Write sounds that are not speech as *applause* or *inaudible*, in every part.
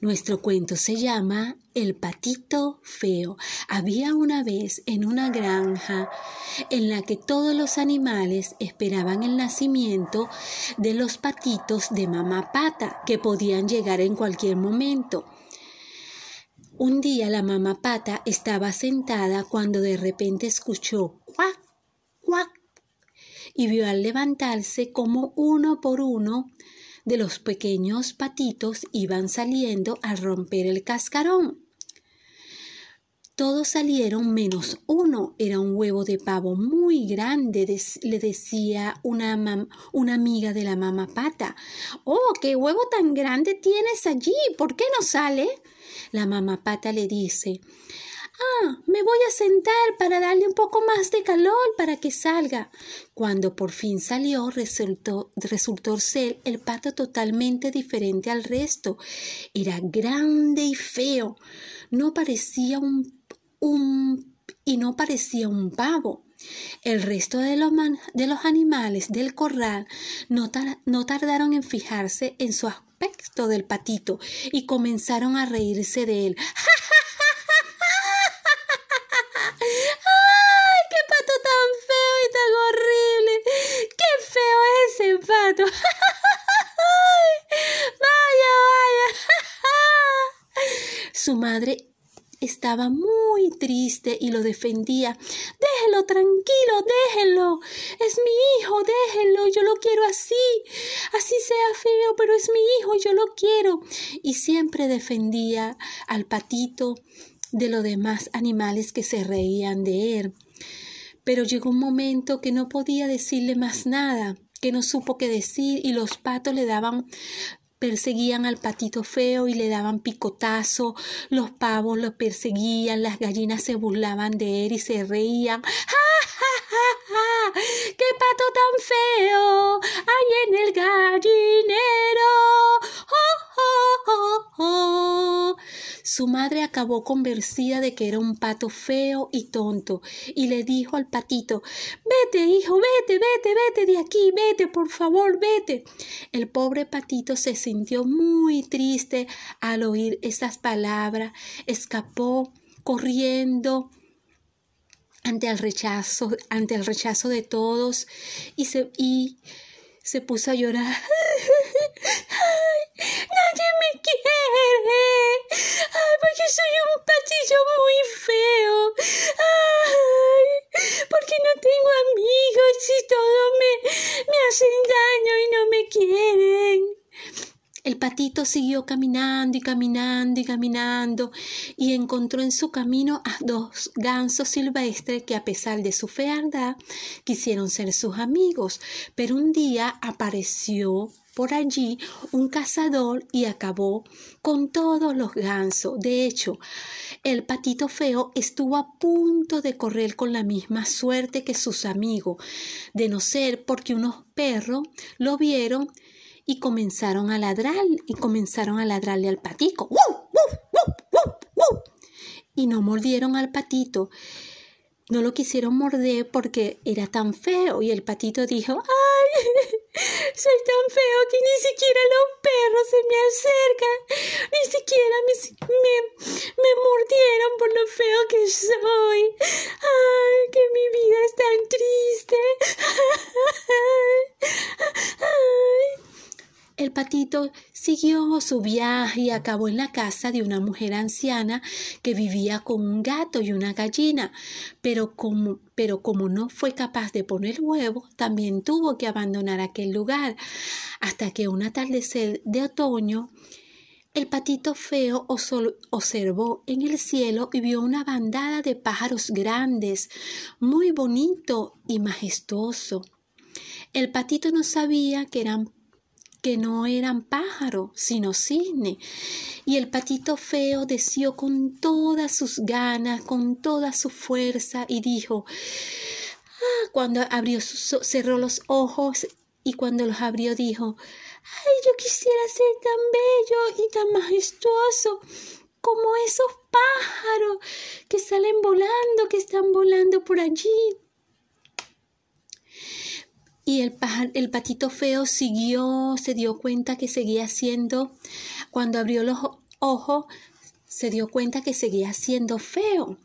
Nuestro cuento se llama El patito feo. Había una vez en una granja en la que todos los animales esperaban el nacimiento de los patitos de mamá pata, que podían llegar en cualquier momento. Un día la mamá pata estaba sentada cuando de repente escuchó cuac, cuac, y vio al levantarse como uno por uno de los pequeños patitos iban saliendo al romper el cascarón. Todos salieron menos uno. Era un huevo de pavo muy grande, le decía una, una amiga de la mamá pata. Oh, qué huevo tan grande tienes allí. ¿Por qué no sale? La mamá pata le dice Ah, me voy a sentar para darle un poco más de calor para que salga. Cuando por fin salió, resultó, resultó ser el pato totalmente diferente al resto. Era grande y feo. No parecía un, un y no parecía un pavo. El resto de los, de los animales del corral no, no tardaron en fijarse en su aspecto del patito y comenzaron a reírse de él. Su madre estaba muy triste y lo defendía. Déjelo tranquilo, déjelo. Es mi hijo, déjelo. Yo lo quiero así. Así sea feo, pero es mi hijo, yo lo quiero. Y siempre defendía al patito de los demás animales que se reían de él. Pero llegó un momento que no podía decirle más nada, que no supo qué decir y los patos le daban perseguían al patito feo y le daban picotazo, los pavos lo perseguían, las gallinas se burlaban de él y se reían. ¡Ja, ja, ja, ja! ¡Qué pato tan feo! ¡Ahí en el gallinero! ¡Oh, oh, oh, oh! Su madre acabó convencida de que era un pato feo y tonto, y le dijo al patito Vete, hijo, vete, vete, vete de aquí, vete, por favor, vete. El pobre patito se sintió muy triste al oír esas palabras, escapó corriendo ante el rechazo, ante el rechazo de todos, y se, y se puso a llorar. *laughs* ¡Ay, nadie me quiere! ¡Ay, porque soy un patillo muy feo! ¡Ay, porque no tengo amigos y todo me, me hacen El patito siguió caminando y caminando y caminando y encontró en su camino a dos gansos silvestres que a pesar de su fealdad quisieron ser sus amigos, pero un día apareció por allí un cazador y acabó con todos los gansos. De hecho, el patito feo estuvo a punto de correr con la misma suerte que sus amigos, de no ser porque unos perros lo vieron y comenzaron a ladrar y comenzaron a ladrarle al patico. Y no mordieron al patito. No lo quisieron morder porque era tan feo y el patito dijo, ¡ay! *laughs* Soy tan feo que ni siquiera los perros se me acercan, ni siquiera me, me, me mordieron por lo feo que soy. ¡Ay, que mi vida es tan triste! ¡Ay! El patito siguió su viaje y acabó en la casa de una mujer anciana que vivía con un gato y una gallina, pero como, pero como no fue capaz de poner huevo, también tuvo que abandonar aquel lugar, hasta que un atardecer de otoño el patito feo observó en el cielo y vio una bandada de pájaros grandes, muy bonito y majestuoso. El patito no sabía que eran que no eran pájaros, sino cisne. Y el patito feo deseó con todas sus ganas, con toda su fuerza, y dijo, ah, cuando abrió, cerró los ojos y cuando los abrió dijo, ay, yo quisiera ser tan bello y tan majestuoso como esos pájaros que salen volando, que están volando por allí, y el, el patito feo siguió, se dio cuenta que seguía siendo, cuando abrió los, ojo se dio cuenta que seguía siendo feo.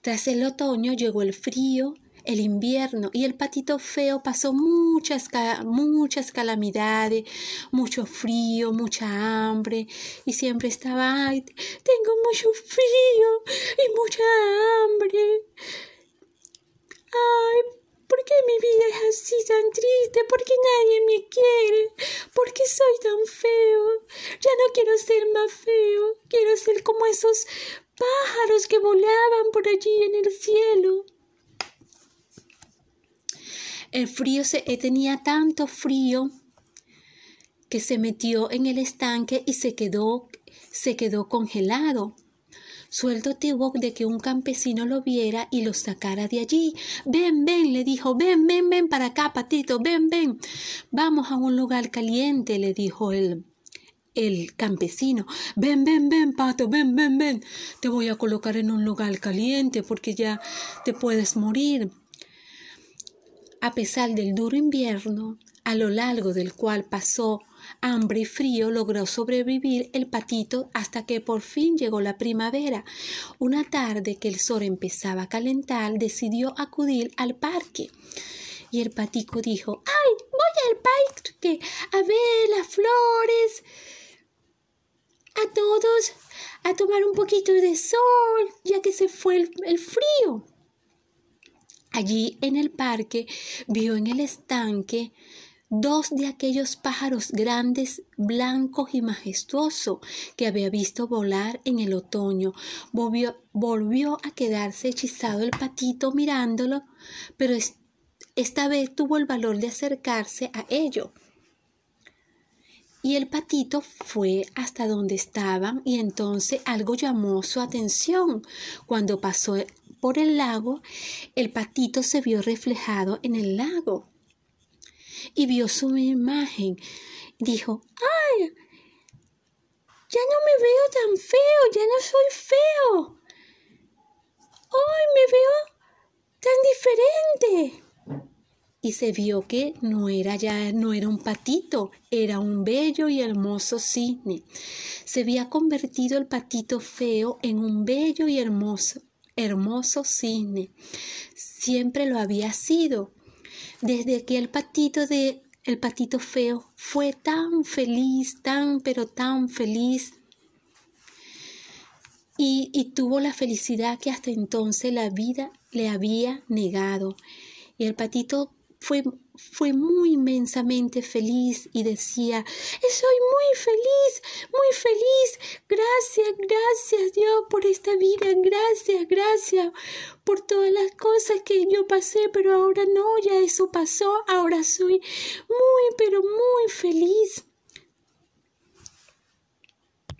Tras el otoño llegó el frío, el invierno y el patito feo pasó muchas, muchas calamidades, mucho frío, mucha hambre y siempre estaba, ay, tengo mucho frío y mucha hambre. Ay, ¿por qué mi vida es así tan triste? ¿Por qué nadie me quiere? ¿Por qué soy tan feo? Ya no quiero ser más feo, quiero ser como esos pájaros que volaban por allí en el cielo. El frío se eh, tenía tanto frío que se metió en el estanque y se quedó se quedó congelado. Suelto tuvo de que un campesino lo viera y lo sacara de allí. Ven, ven, le dijo, ven, ven, ven para acá, patito, ven, ven. Vamos a un lugar caliente, le dijo el, el campesino. Ven, ven, ven, pato, ven, ven, ven. Te voy a colocar en un lugar caliente porque ya te puedes morir. A pesar del duro invierno, a lo largo del cual pasó hambre y frío, logró sobrevivir el patito hasta que por fin llegó la primavera. Una tarde que el sol empezaba a calentar, decidió acudir al parque. Y el patico dijo, ¡ay! Voy al parque a ver las flores, a todos a tomar un poquito de sol, ya que se fue el, el frío. Allí en el parque vio en el estanque dos de aquellos pájaros grandes, blancos y majestuosos que había visto volar en el otoño. Volvió, volvió a quedarse hechizado el patito mirándolo, pero esta vez tuvo el valor de acercarse a ello. Y el patito fue hasta donde estaban y entonces algo llamó su atención. Cuando pasó por el lago, el patito se vio reflejado en el lago y vio su imagen. Dijo, ¡ay! Ya no me veo tan feo, ya no soy feo. ¡Ay, me veo tan diferente! Y se vio que no era ya, no era un patito, era un bello y hermoso cisne. Se había convertido el patito feo en un bello y hermoso, hermoso cisne. Siempre lo había sido desde que el patito de el patito feo fue tan feliz, tan pero tan feliz y, y, tuvo la felicidad que hasta entonces la vida le había negado. Y el patito fue, fue muy inmensamente feliz y decía, soy muy feliz, muy feliz. Gracias, gracias Dios por esta vida. Gracias, gracias por todas las cosas que yo pasé, pero ahora no, ya eso pasó. Ahora soy muy, pero muy feliz.